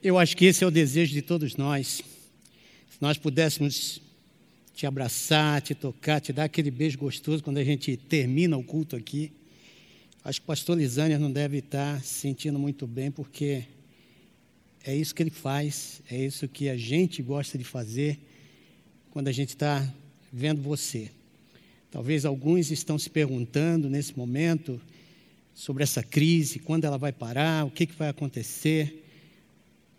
Eu acho que esse é o desejo de todos nós. Se nós pudéssemos te abraçar, te tocar, te dar aquele beijo gostoso quando a gente termina o culto aqui. Acho que o pastor Lisânia não deve estar se sentindo muito bem, porque é isso que ele faz, é isso que a gente gosta de fazer quando a gente está vendo você. Talvez alguns estão se perguntando nesse momento sobre essa crise, quando ela vai parar, o que, que vai acontecer,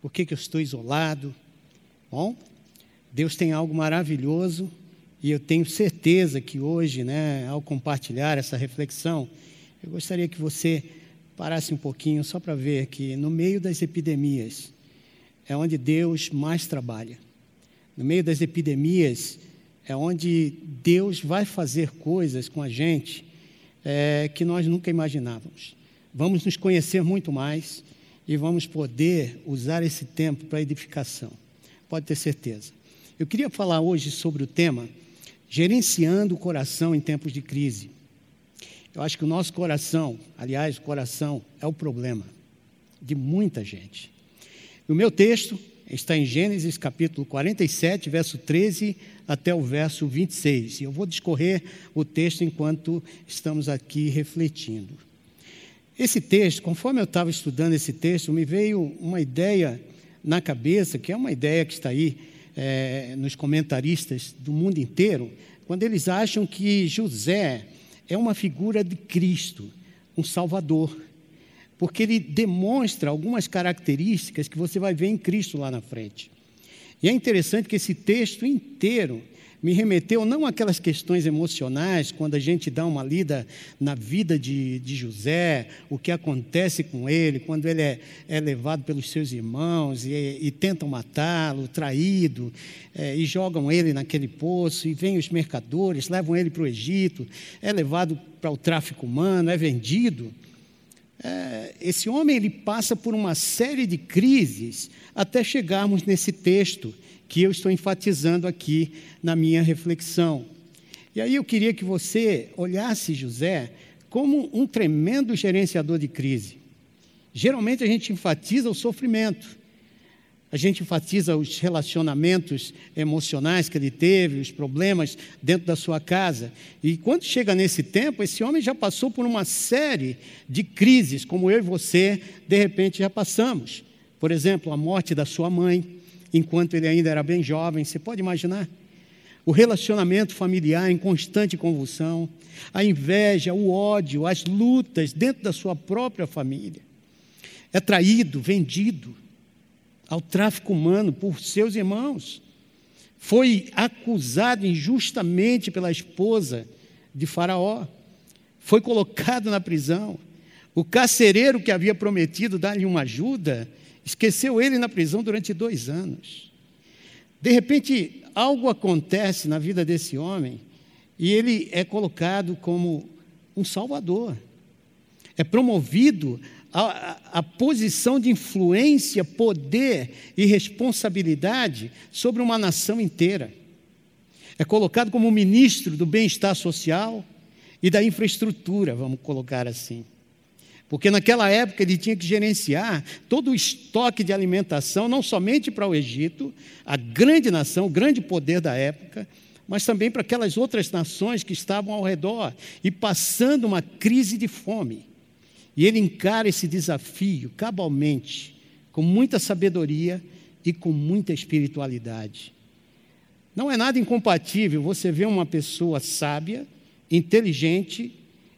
por que, que eu estou isolado. Bom, Deus tem algo maravilhoso e eu tenho certeza que hoje, né, ao compartilhar essa reflexão, eu gostaria que você parasse um pouquinho só para ver que no meio das epidemias é onde Deus mais trabalha. No meio das epidemias é onde Deus vai fazer coisas com a gente é, que nós nunca imaginávamos. Vamos nos conhecer muito mais e vamos poder usar esse tempo para edificação. Pode ter certeza. Eu queria falar hoje sobre o tema gerenciando o coração em tempos de crise. Eu acho que o nosso coração, aliás, o coração é o problema de muita gente. O meu texto está em Gênesis capítulo 47, verso 13 até o verso 26. E eu vou discorrer o texto enquanto estamos aqui refletindo. Esse texto, conforme eu estava estudando esse texto, me veio uma ideia na cabeça, que é uma ideia que está aí é, nos comentaristas do mundo inteiro, quando eles acham que José é uma figura de Cristo, um Salvador, porque ele demonstra algumas características que você vai ver em Cristo lá na frente. E é interessante que esse texto inteiro me remeteu não àquelas questões emocionais, quando a gente dá uma lida na vida de, de José, o que acontece com ele, quando ele é, é levado pelos seus irmãos e, e tentam matá-lo, traído, é, e jogam ele naquele poço, e vêm os mercadores, levam ele para o Egito, é levado para o tráfico humano, é vendido. É, esse homem ele passa por uma série de crises até chegarmos nesse texto que eu estou enfatizando aqui na minha reflexão. E aí eu queria que você olhasse José como um tremendo gerenciador de crise. Geralmente a gente enfatiza o sofrimento, a gente enfatiza os relacionamentos emocionais que ele teve, os problemas dentro da sua casa. E quando chega nesse tempo, esse homem já passou por uma série de crises, como eu e você, de repente, já passamos. Por exemplo, a morte da sua mãe, enquanto ele ainda era bem jovem. Você pode imaginar? O relacionamento familiar em constante convulsão, a inveja, o ódio, as lutas dentro da sua própria família. É traído, vendido ao tráfico humano por seus irmãos. Foi acusado injustamente pela esposa de Faraó. Foi colocado na prisão. O carcereiro que havia prometido dar-lhe uma ajuda Esqueceu ele na prisão durante dois anos. De repente, algo acontece na vida desse homem e ele é colocado como um salvador. É promovido a, a, posição de influência, poder e responsabilidade sobre uma nação inteira. É colocado como ministro do bem-estar social e da infraestrutura, vamos colocar assim. Porque naquela época ele tinha que gerenciar todo o estoque de alimentação, não somente para o Egito, a grande nação, o grande poder da época, mas também para aquelas outras nações que estavam ao redor e passando uma crise de fome. E ele encara esse desafio cabalmente, com muita sabedoria e com muita espiritualidade. Não é nada incompatível você ver uma pessoa sábia, inteligente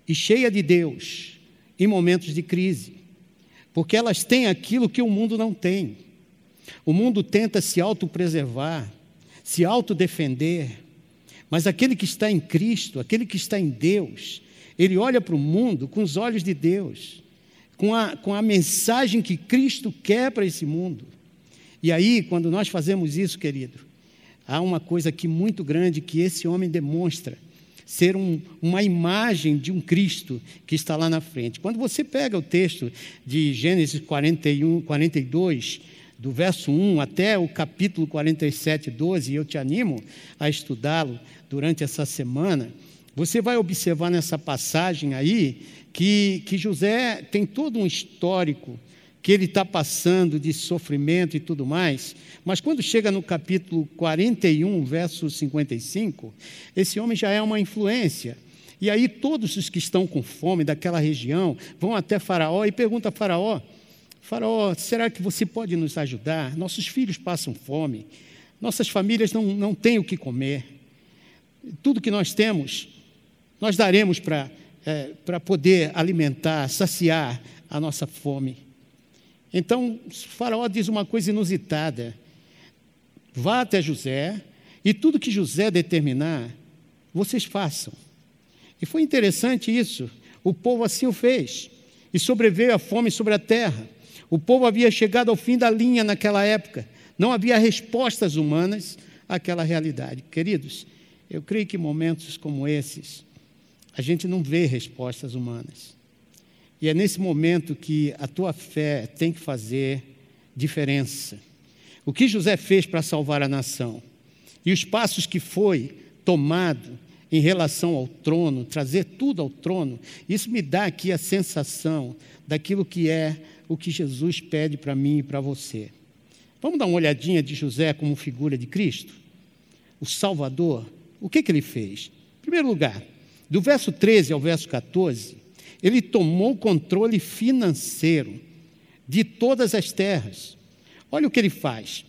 e cheia de Deus em momentos de crise, porque elas têm aquilo que o mundo não tem. O mundo tenta se autopreservar, se autodefender, mas aquele que está em Cristo, aquele que está em Deus, ele olha para o mundo com os olhos de Deus, com a, com a mensagem que Cristo quer para esse mundo. E aí, quando nós fazemos isso, querido, há uma coisa aqui muito grande que esse homem demonstra ser um, uma imagem de um Cristo que está lá na frente. Quando você pega o texto de Gênesis 41, 42, do verso 1 até o capítulo 47, 12, e eu te animo a estudá-lo durante essa semana, você vai observar nessa passagem aí que, que José tem todo um histórico que ele está passando de sofrimento e tudo mais, mas quando chega no capítulo 41, verso 55, esse homem já é uma influência. E aí todos os que estão com fome daquela região vão até Faraó e perguntam a Faraó: Faraó, será que você pode nos ajudar? Nossos filhos passam fome, nossas famílias não, não têm o que comer. Tudo que nós temos, nós daremos para é, poder alimentar, saciar a nossa fome. Então, Faraó diz uma coisa inusitada: vá até José e tudo que José determinar, vocês façam. E foi interessante isso. O povo assim o fez. E sobreveio a fome sobre a terra. O povo havia chegado ao fim da linha naquela época. Não havia respostas humanas àquela realidade. Queridos, eu creio que momentos como esses, a gente não vê respostas humanas. E é nesse momento que a tua fé tem que fazer diferença. O que José fez para salvar a nação e os passos que foi tomado em relação ao trono, trazer tudo ao trono, isso me dá aqui a sensação daquilo que é o que Jesus pede para mim e para você. Vamos dar uma olhadinha de José como figura de Cristo? O Salvador, o que, que ele fez? Em primeiro lugar, do verso 13 ao verso 14, ele tomou o controle financeiro de todas as terras. Olha o que ele faz.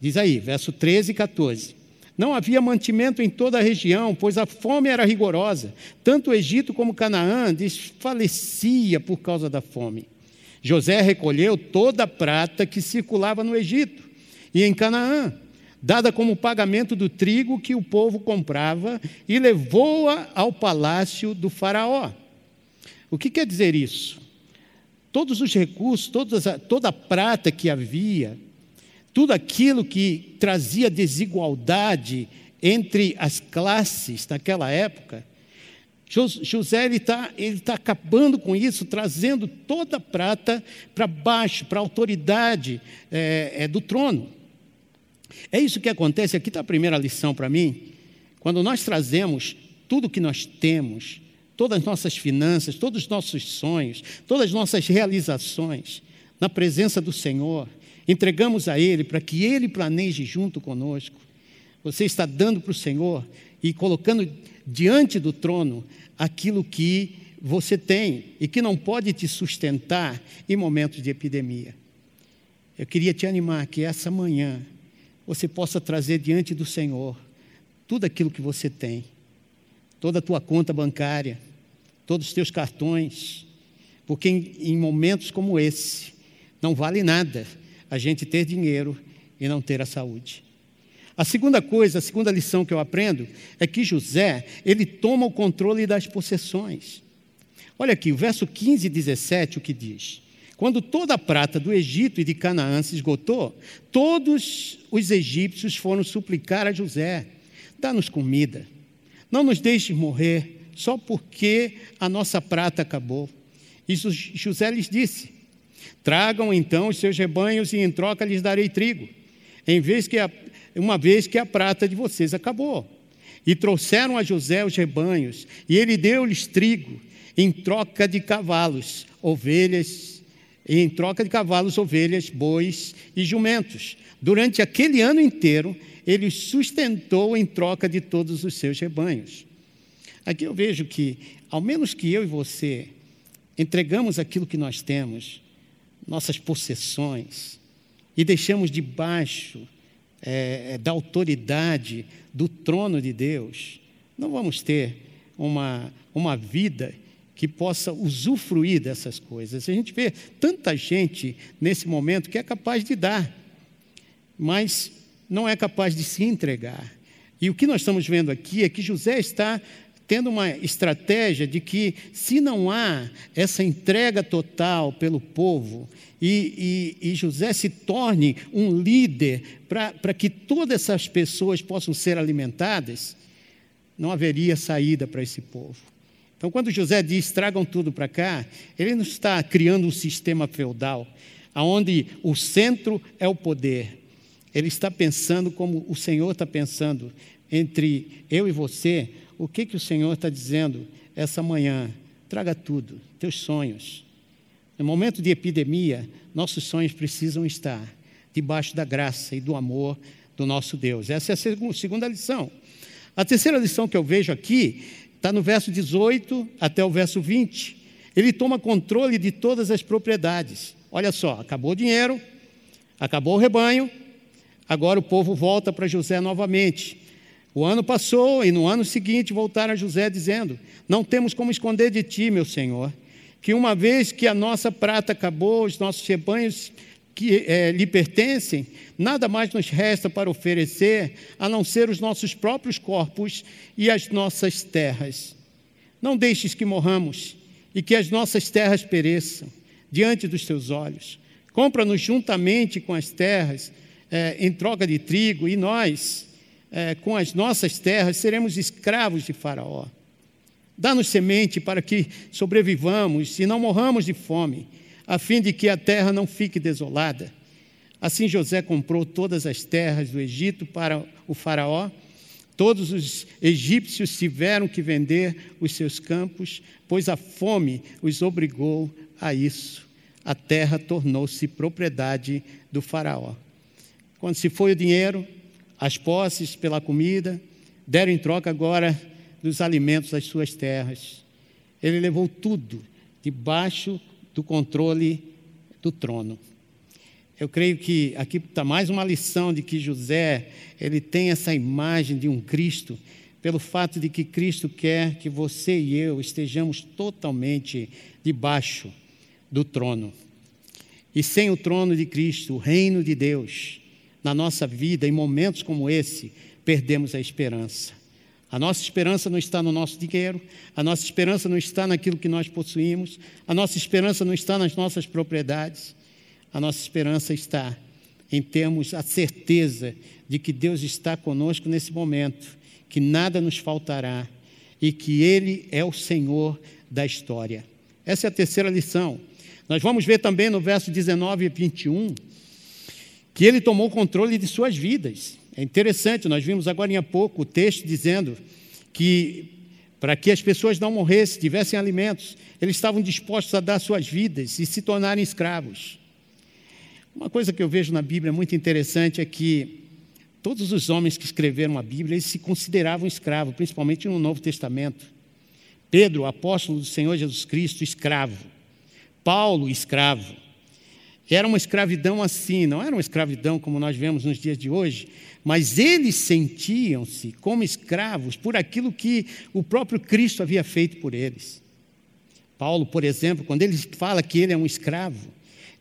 Diz aí, verso 13 e 14. Não havia mantimento em toda a região, pois a fome era rigorosa. Tanto o Egito como Canaã desfalecia por causa da fome. José recolheu toda a prata que circulava no Egito e em Canaã, dada como pagamento do trigo que o povo comprava, e levou-a ao palácio do Faraó. O que quer dizer isso? Todos os recursos, toda a prata que havia, tudo aquilo que trazia desigualdade entre as classes naquela época, José está ele tá acabando com isso, trazendo toda a prata para baixo, para a autoridade é, é, do trono. É isso que acontece, aqui está a primeira lição para mim. Quando nós trazemos tudo que nós temos, todas as nossas finanças, todos os nossos sonhos, todas as nossas realizações, na presença do Senhor, entregamos a Ele para que Ele planeje junto conosco. Você está dando para o Senhor e colocando diante do trono aquilo que você tem e que não pode te sustentar em momentos de epidemia. Eu queria te animar que essa manhã você possa trazer diante do Senhor tudo aquilo que você tem, toda a tua conta bancária, todos os teus cartões, porque em, em momentos como esse não vale nada a gente ter dinheiro e não ter a saúde. A segunda coisa, a segunda lição que eu aprendo é que José, ele toma o controle das possessões. Olha aqui, o verso 15 e 17, o que diz? Quando toda a prata do Egito e de Canaã se esgotou, todos os egípcios foram suplicar a José: dá-nos comida, não nos deixes morrer, só porque a nossa prata acabou. Isso José lhes disse: Tragam então os seus rebanhos e em troca lhes darei trigo, em vez que a, uma vez que a prata de vocês acabou. E trouxeram a José os rebanhos, e ele deu-lhes trigo em troca de cavalos, ovelhas, em troca de cavalos, ovelhas, bois e jumentos. Durante aquele ano inteiro, ele sustentou em troca de todos os seus rebanhos. Aqui eu vejo que, ao menos que eu e você entregamos aquilo que nós temos, nossas possessões, e deixamos debaixo é, é, da autoridade do trono de Deus, não vamos ter uma, uma vida que possa usufruir dessas coisas. A gente vê tanta gente nesse momento que é capaz de dar, mas não é capaz de se entregar. E o que nós estamos vendo aqui é que José está tendo uma estratégia de que, se não há essa entrega total pelo povo, e, e, e José se torne um líder para que todas essas pessoas possam ser alimentadas, não haveria saída para esse povo. Então, quando José diz tragam tudo para cá, ele não está criando um sistema feudal, onde o centro é o poder. Ele está pensando como o Senhor está pensando entre eu e você, o que, que o Senhor está dizendo essa manhã? Traga tudo, teus sonhos, No momento de epidemia, nossos sonhos precisam estar debaixo da graça e do amor do nosso Deus. Essa é a segunda lição. A terceira lição que eu vejo aqui está no verso 18 até o verso 20. Ele toma controle de todas as propriedades. Olha só, acabou o dinheiro, acabou o rebanho, agora o povo volta para José novamente. O ano passou e no ano seguinte voltaram a José dizendo: Não temos como esconder de ti, meu senhor, que uma vez que a nossa prata acabou, os nossos rebanhos que é, lhe pertencem, nada mais nos resta para oferecer a não ser os nossos próprios corpos e as nossas terras. Não deixes que morramos e que as nossas terras pereçam diante dos teus olhos. Compra-nos juntamente com as terras é, em troca de trigo, e nós, é, com as nossas terras, seremos escravos de Faraó. Dá-nos semente para que sobrevivamos e não morramos de fome a fim de que a terra não fique desolada. Assim José comprou todas as terras do Egito para o Faraó. Todos os egípcios tiveram que vender os seus campos, pois a fome os obrigou a isso. A terra tornou-se propriedade do Faraó. Quando se foi o dinheiro, as posses pela comida, deram em troca agora dos alimentos das suas terras. Ele levou tudo debaixo do controle do trono. Eu creio que aqui está mais uma lição de que José ele tem essa imagem de um Cristo, pelo fato de que Cristo quer que você e eu estejamos totalmente debaixo do trono. E sem o trono de Cristo, o reino de Deus, na nossa vida, em momentos como esse, perdemos a esperança. A nossa esperança não está no nosso dinheiro, a nossa esperança não está naquilo que nós possuímos, a nossa esperança não está nas nossas propriedades, a nossa esperança está em termos a certeza de que Deus está conosco nesse momento, que nada nos faltará e que Ele é o Senhor da história. Essa é a terceira lição. Nós vamos ver também no verso 19 e 21 que Ele tomou controle de suas vidas. É interessante, nós vimos agora há pouco o texto dizendo que para que as pessoas não morressem, tivessem alimentos, eles estavam dispostos a dar suas vidas e se tornarem escravos. Uma coisa que eu vejo na Bíblia muito interessante é que todos os homens que escreveram a Bíblia, eles se consideravam escravos, principalmente no Novo Testamento. Pedro, apóstolo do Senhor Jesus Cristo, escravo. Paulo, escravo. Era uma escravidão assim, não era uma escravidão como nós vemos nos dias de hoje, mas eles sentiam-se como escravos por aquilo que o próprio Cristo havia feito por eles. Paulo, por exemplo, quando ele fala que ele é um escravo,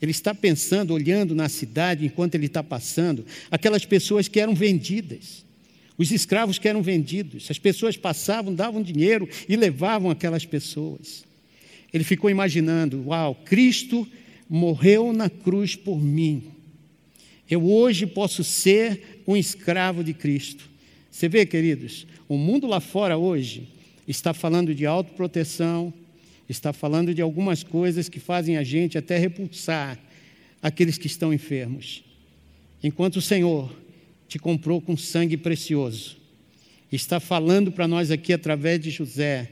ele está pensando, olhando na cidade enquanto ele está passando, aquelas pessoas que eram vendidas, os escravos que eram vendidos, as pessoas passavam, davam dinheiro e levavam aquelas pessoas. Ele ficou imaginando: uau, Cristo morreu na cruz por mim. Eu hoje posso ser um escravo de Cristo. Você vê, queridos, o mundo lá fora hoje está falando de autoproteção, está falando de algumas coisas que fazem a gente até repulsar aqueles que estão enfermos. Enquanto o Senhor te comprou com sangue precioso, está falando para nós aqui através de José,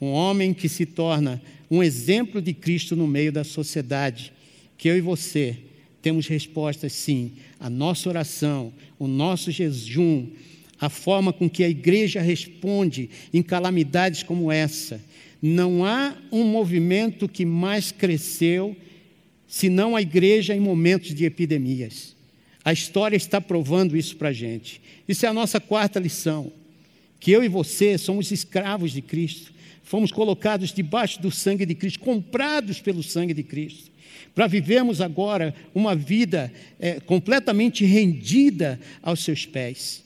um homem que se torna um exemplo de Cristo no meio da sociedade, que eu e você temos respostas sim. A nossa oração, o nosso jejum, a forma com que a igreja responde em calamidades como essa. Não há um movimento que mais cresceu senão a igreja em momentos de epidemias. A história está provando isso para a gente. Isso é a nossa quarta lição: que eu e você somos escravos de Cristo, fomos colocados debaixo do sangue de Cristo, comprados pelo sangue de Cristo para vivermos agora uma vida é, completamente rendida aos seus pés.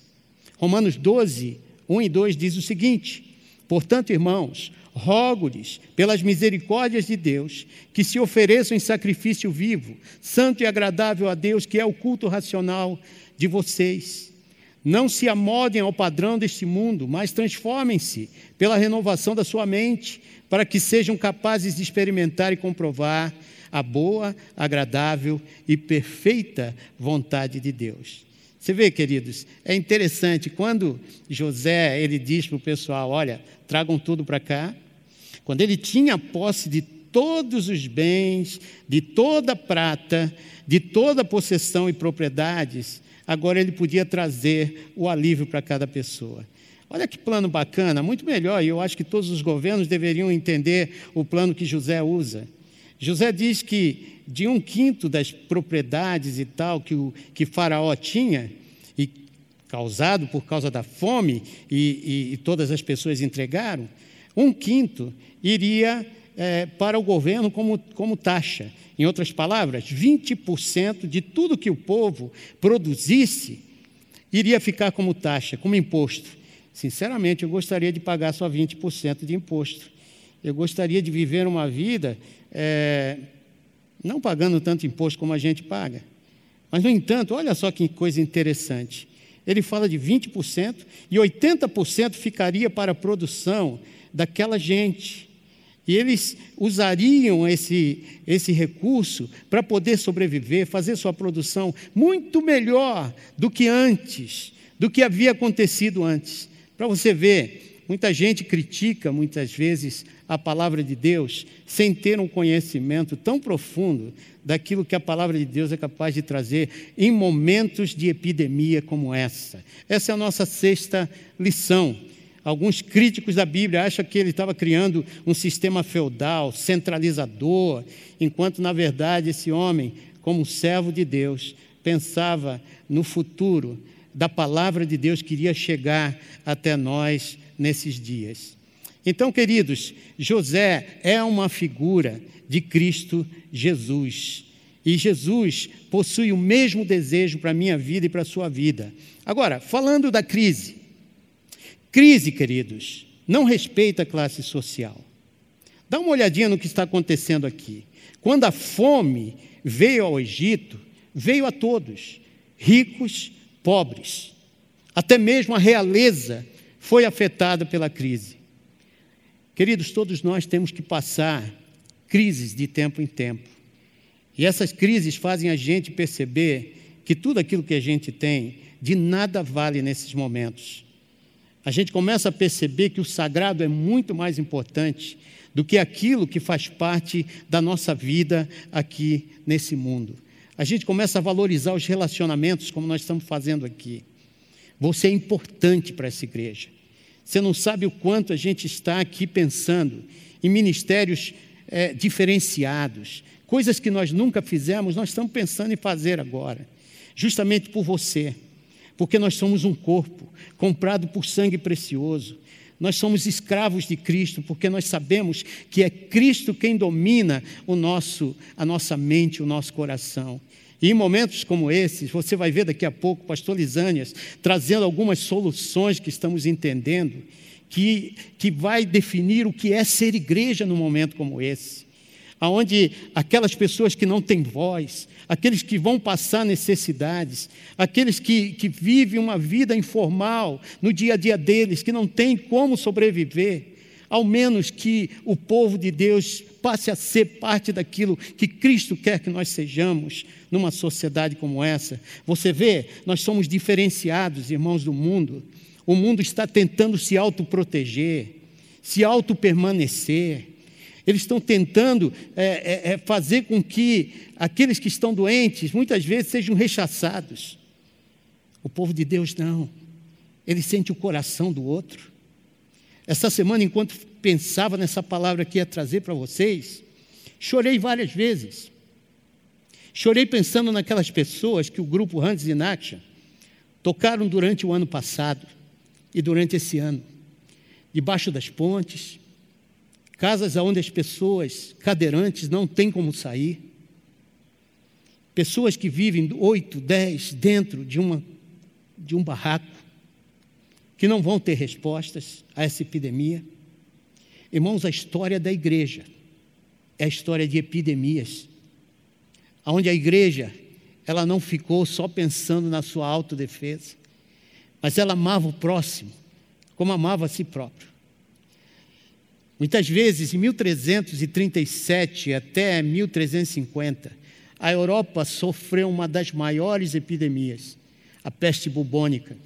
Romanos 12, 1 e 2 diz o seguinte: Portanto, irmãos, rogo-lhes, pelas misericórdias de Deus, que se ofereçam em sacrifício vivo, santo e agradável a Deus, que é o culto racional de vocês. Não se amodem ao padrão deste mundo, mas transformem-se pela renovação da sua mente, para que sejam capazes de experimentar e comprovar a boa, agradável e perfeita vontade de Deus. Você vê, queridos, é interessante quando José ele diz para o pessoal: olha, tragam tudo para cá. Quando ele tinha posse de todos os bens, de toda prata, de toda possessão e propriedades, agora ele podia trazer o alívio para cada pessoa. Olha que plano bacana, muito melhor, e eu acho que todos os governos deveriam entender o plano que José usa. José diz que de um quinto das propriedades e tal que, o, que Faraó tinha, e causado por causa da fome, e, e, e todas as pessoas entregaram, um quinto iria é, para o governo como, como taxa. Em outras palavras, 20% de tudo que o povo produzisse iria ficar como taxa, como imposto. Sinceramente, eu gostaria de pagar só 20% de imposto. Eu gostaria de viver uma vida é, não pagando tanto imposto como a gente paga. Mas, no entanto, olha só que coisa interessante. Ele fala de 20% e 80% ficaria para a produção daquela gente. E eles usariam esse, esse recurso para poder sobreviver, fazer sua produção muito melhor do que antes, do que havia acontecido antes. Para você ver, muita gente critica muitas vezes a palavra de Deus sem ter um conhecimento tão profundo daquilo que a palavra de Deus é capaz de trazer em momentos de epidemia como essa. Essa é a nossa sexta lição. Alguns críticos da Bíblia acham que ele estava criando um sistema feudal, centralizador, enquanto, na verdade, esse homem, como servo de Deus, pensava no futuro da palavra de Deus que iria chegar até nós nesses dias. Então, queridos, José é uma figura de Cristo Jesus. E Jesus possui o mesmo desejo para a minha vida e para a sua vida. Agora, falando da crise, Crise, queridos, não respeita a classe social. Dá uma olhadinha no que está acontecendo aqui. Quando a fome veio ao Egito, veio a todos, ricos, pobres. Até mesmo a realeza foi afetada pela crise. Queridos, todos nós temos que passar crises de tempo em tempo. E essas crises fazem a gente perceber que tudo aquilo que a gente tem de nada vale nesses momentos a gente começa a perceber que o sagrado é muito mais importante do que aquilo que faz parte da nossa vida aqui nesse mundo. A gente começa a valorizar os relacionamentos, como nós estamos fazendo aqui. Você é importante para essa igreja. Você não sabe o quanto a gente está aqui pensando em ministérios é, diferenciados, coisas que nós nunca fizemos, nós estamos pensando em fazer agora, justamente por você porque nós somos um corpo comprado por sangue precioso. Nós somos escravos de Cristo, porque nós sabemos que é Cristo quem domina o nosso, a nossa mente, o nosso coração. E em momentos como esses, você vai ver daqui a pouco o pastor Lisânias trazendo algumas soluções que estamos entendendo, que, que vai definir o que é ser igreja num momento como esse. Aonde aquelas pessoas que não têm voz, aqueles que vão passar necessidades, aqueles que, que vivem uma vida informal no dia a dia deles, que não têm como sobreviver, ao menos que o povo de Deus passe a ser parte daquilo que Cristo quer que nós sejamos numa sociedade como essa. Você vê, nós somos diferenciados, irmãos do mundo. O mundo está tentando se autoproteger, se auto-permanecer eles estão tentando é, é, é, fazer com que aqueles que estão doentes, muitas vezes, sejam rechaçados. O povo de Deus não. Ele sente o coração do outro. Essa semana, enquanto pensava nessa palavra que ia trazer para vocês, chorei várias vezes. Chorei pensando naquelas pessoas que o grupo Hands in Action tocaram durante o ano passado e durante esse ano, debaixo das pontes, casas onde as pessoas cadeirantes não têm como sair, pessoas que vivem oito, dez dentro de, uma, de um barraco, que não vão ter respostas a essa epidemia. Irmãos, a história da igreja é a história de epidemias, onde a igreja ela não ficou só pensando na sua autodefesa, mas ela amava o próximo como amava a si próprio. Muitas vezes, em 1337 até 1350, a Europa sofreu uma das maiores epidemias, a peste bubônica.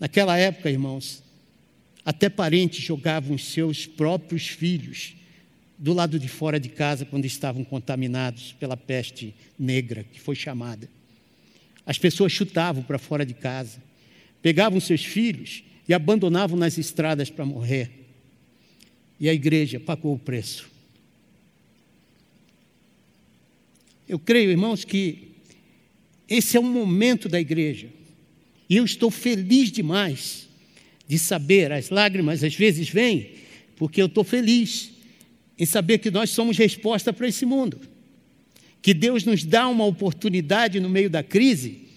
Naquela época, irmãos, até parentes jogavam seus próprios filhos do lado de fora de casa quando estavam contaminados pela peste negra, que foi chamada. As pessoas chutavam para fora de casa, pegavam seus filhos e abandonavam nas estradas para morrer. E a igreja pagou o preço. Eu creio, irmãos, que esse é o momento da igreja. E eu estou feliz demais de saber, as lágrimas às vezes vêm, porque eu estou feliz em saber que nós somos resposta para esse mundo. Que Deus nos dá uma oportunidade no meio da crise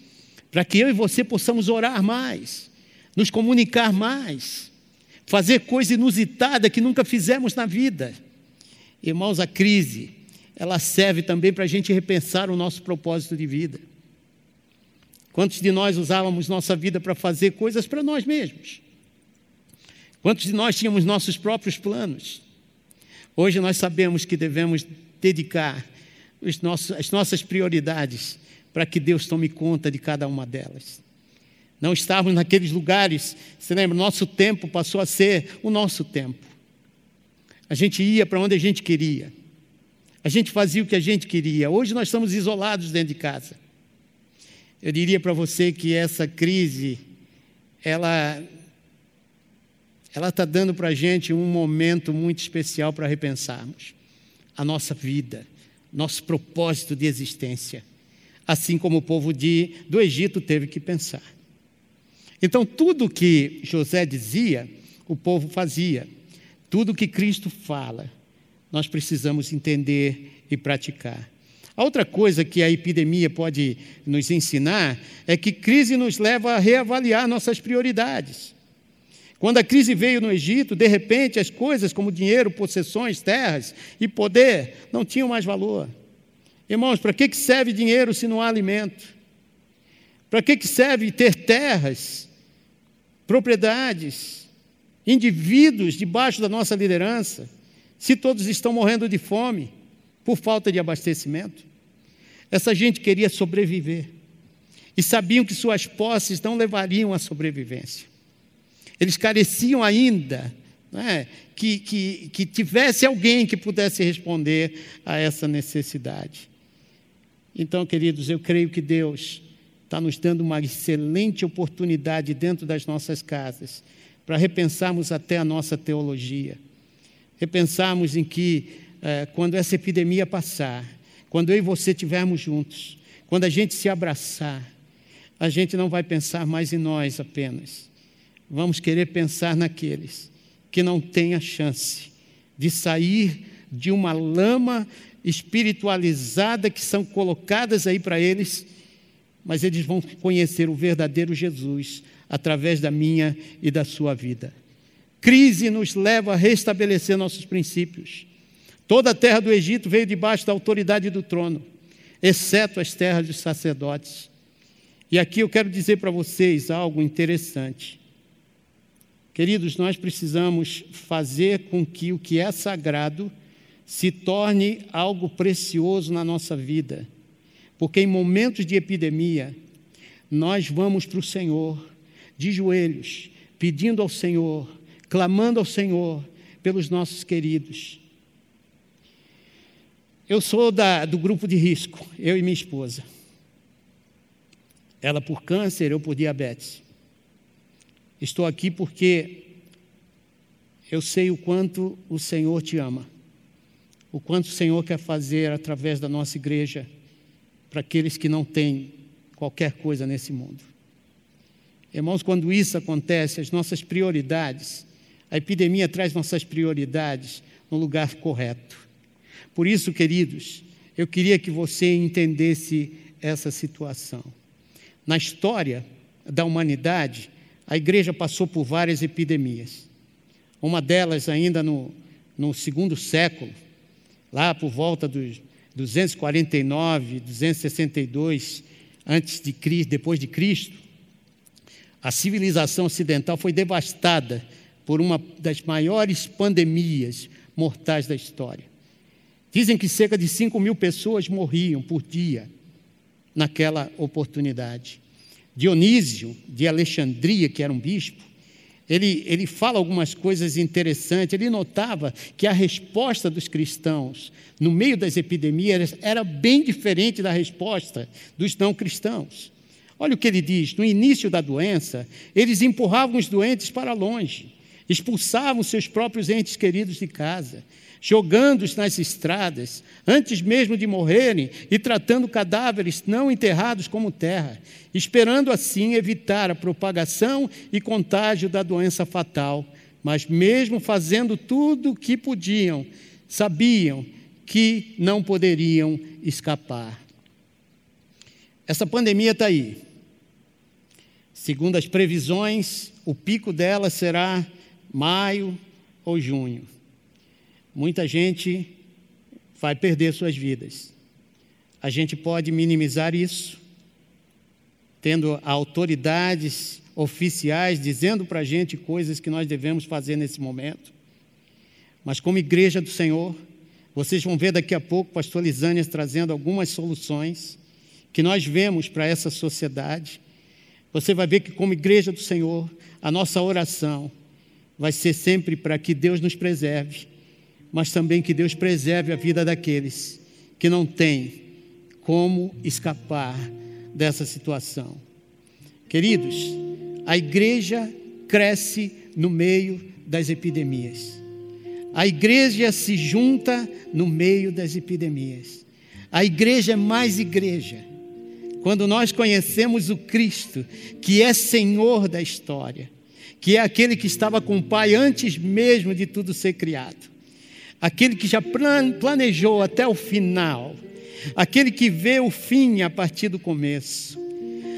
para que eu e você possamos orar mais, nos comunicar mais, fazer coisa inusitada que nunca fizemos na vida. Irmãos, a crise, ela serve também para a gente repensar o nosso propósito de vida. Quantos de nós usávamos nossa vida para fazer coisas para nós mesmos? Quantos de nós tínhamos nossos próprios planos? Hoje nós sabemos que devemos dedicar nossos, as nossas prioridades para que Deus tome conta de cada uma delas. Não estávamos naqueles lugares, você lembra? Nosso tempo passou a ser o nosso tempo. A gente ia para onde a gente queria. A gente fazia o que a gente queria. Hoje nós estamos isolados dentro de casa. Eu diria para você que essa crise, ela ela está dando para a gente um momento muito especial para repensarmos a nossa vida, nosso propósito de existência, assim como o povo de, do Egito teve que pensar. Então, tudo que José dizia, o povo fazia, tudo que Cristo fala, nós precisamos entender e praticar. A outra coisa que a epidemia pode nos ensinar é que crise nos leva a reavaliar nossas prioridades. Quando a crise veio no Egito, de repente as coisas como dinheiro, possessões, terras e poder não tinham mais valor. Irmãos, para que serve dinheiro se não há alimento? Para que serve ter terras, propriedades, indivíduos debaixo da nossa liderança, se todos estão morrendo de fome por falta de abastecimento? Essa gente queria sobreviver e sabiam que suas posses não levariam à sobrevivência. Eles careciam ainda né, que, que, que tivesse alguém que pudesse responder a essa necessidade. Então, queridos, eu creio que Deus está nos dando uma excelente oportunidade dentro das nossas casas para repensarmos até a nossa teologia. Repensarmos em que, eh, quando essa epidemia passar, quando eu e você estivermos juntos, quando a gente se abraçar, a gente não vai pensar mais em nós apenas, vamos querer pensar naqueles que não têm a chance de sair de uma lama espiritualizada que são colocadas aí para eles, mas eles vão conhecer o verdadeiro Jesus através da minha e da sua vida. Crise nos leva a restabelecer nossos princípios. Toda a terra do Egito veio debaixo da autoridade do trono, exceto as terras dos sacerdotes. E aqui eu quero dizer para vocês algo interessante. Queridos, nós precisamos fazer com que o que é sagrado se torne algo precioso na nossa vida, porque em momentos de epidemia, nós vamos para o Senhor de joelhos, pedindo ao Senhor, clamando ao Senhor pelos nossos queridos. Eu sou da, do grupo de risco, eu e minha esposa. Ela por câncer, eu por diabetes. Estou aqui porque eu sei o quanto o Senhor te ama, o quanto o Senhor quer fazer através da nossa igreja para aqueles que não têm qualquer coisa nesse mundo. Irmãos, quando isso acontece, as nossas prioridades, a epidemia traz nossas prioridades no lugar correto. Por isso, queridos, eu queria que você entendesse essa situação. Na história da humanidade, a igreja passou por várias epidemias. Uma delas ainda no, no segundo século, lá por volta dos 249, 262 antes de Cristo, depois de Cristo, a civilização ocidental foi devastada por uma das maiores pandemias mortais da história. Dizem que cerca de 5 mil pessoas morriam por dia naquela oportunidade. Dionísio de Alexandria, que era um bispo, ele, ele fala algumas coisas interessantes. Ele notava que a resposta dos cristãos no meio das epidemias era bem diferente da resposta dos não cristãos. Olha o que ele diz: no início da doença, eles empurravam os doentes para longe, expulsavam seus próprios entes queridos de casa, jogando-os nas estradas, antes mesmo de morrerem, e tratando cadáveres não enterrados como terra, esperando assim evitar a propagação e contágio da doença fatal. Mas, mesmo fazendo tudo o que podiam, sabiam que não poderiam escapar. Essa pandemia está aí. Segundo as previsões, o pico dela será maio ou junho muita gente vai perder suas vidas. A gente pode minimizar isso, tendo autoridades oficiais dizendo para a gente coisas que nós devemos fazer nesse momento. Mas, como igreja do Senhor, vocês vão ver daqui a pouco pastor Lisânias trazendo algumas soluções que nós vemos para essa sociedade. Você vai ver que, como igreja do Senhor, a nossa oração vai ser sempre para que Deus nos preserve mas também que Deus preserve a vida daqueles que não têm como escapar dessa situação. Queridos, a igreja cresce no meio das epidemias. A igreja se junta no meio das epidemias. A igreja é mais igreja. Quando nós conhecemos o Cristo, que é Senhor da história, que é aquele que estava com o Pai antes mesmo de tudo ser criado aquele que já planejou até o final, aquele que vê o fim a partir do começo,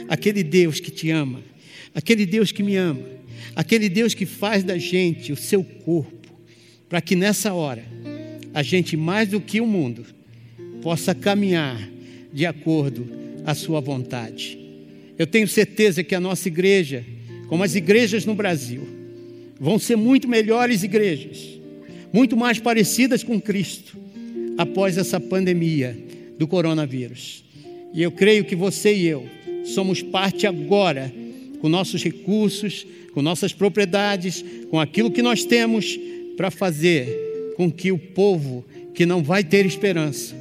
aquele Deus que te ama, aquele Deus que me ama, aquele Deus que faz da gente o seu corpo, para que nessa hora a gente, mais do que o mundo, possa caminhar de acordo à sua vontade. Eu tenho certeza que a nossa igreja, como as igrejas no Brasil, vão ser muito melhores igrejas muito mais parecidas com Cristo após essa pandemia do coronavírus. E eu creio que você e eu somos parte agora, com nossos recursos, com nossas propriedades, com aquilo que nós temos, para fazer com que o povo que não vai ter esperança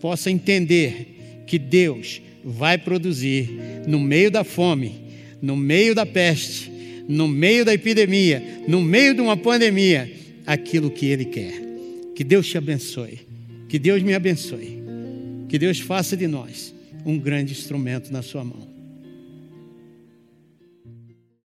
possa entender que Deus vai produzir no meio da fome, no meio da peste, no meio da epidemia, no meio de uma pandemia aquilo que Ele quer. Que Deus te abençoe. Que Deus me abençoe. Que Deus faça de nós um grande instrumento na Sua mão.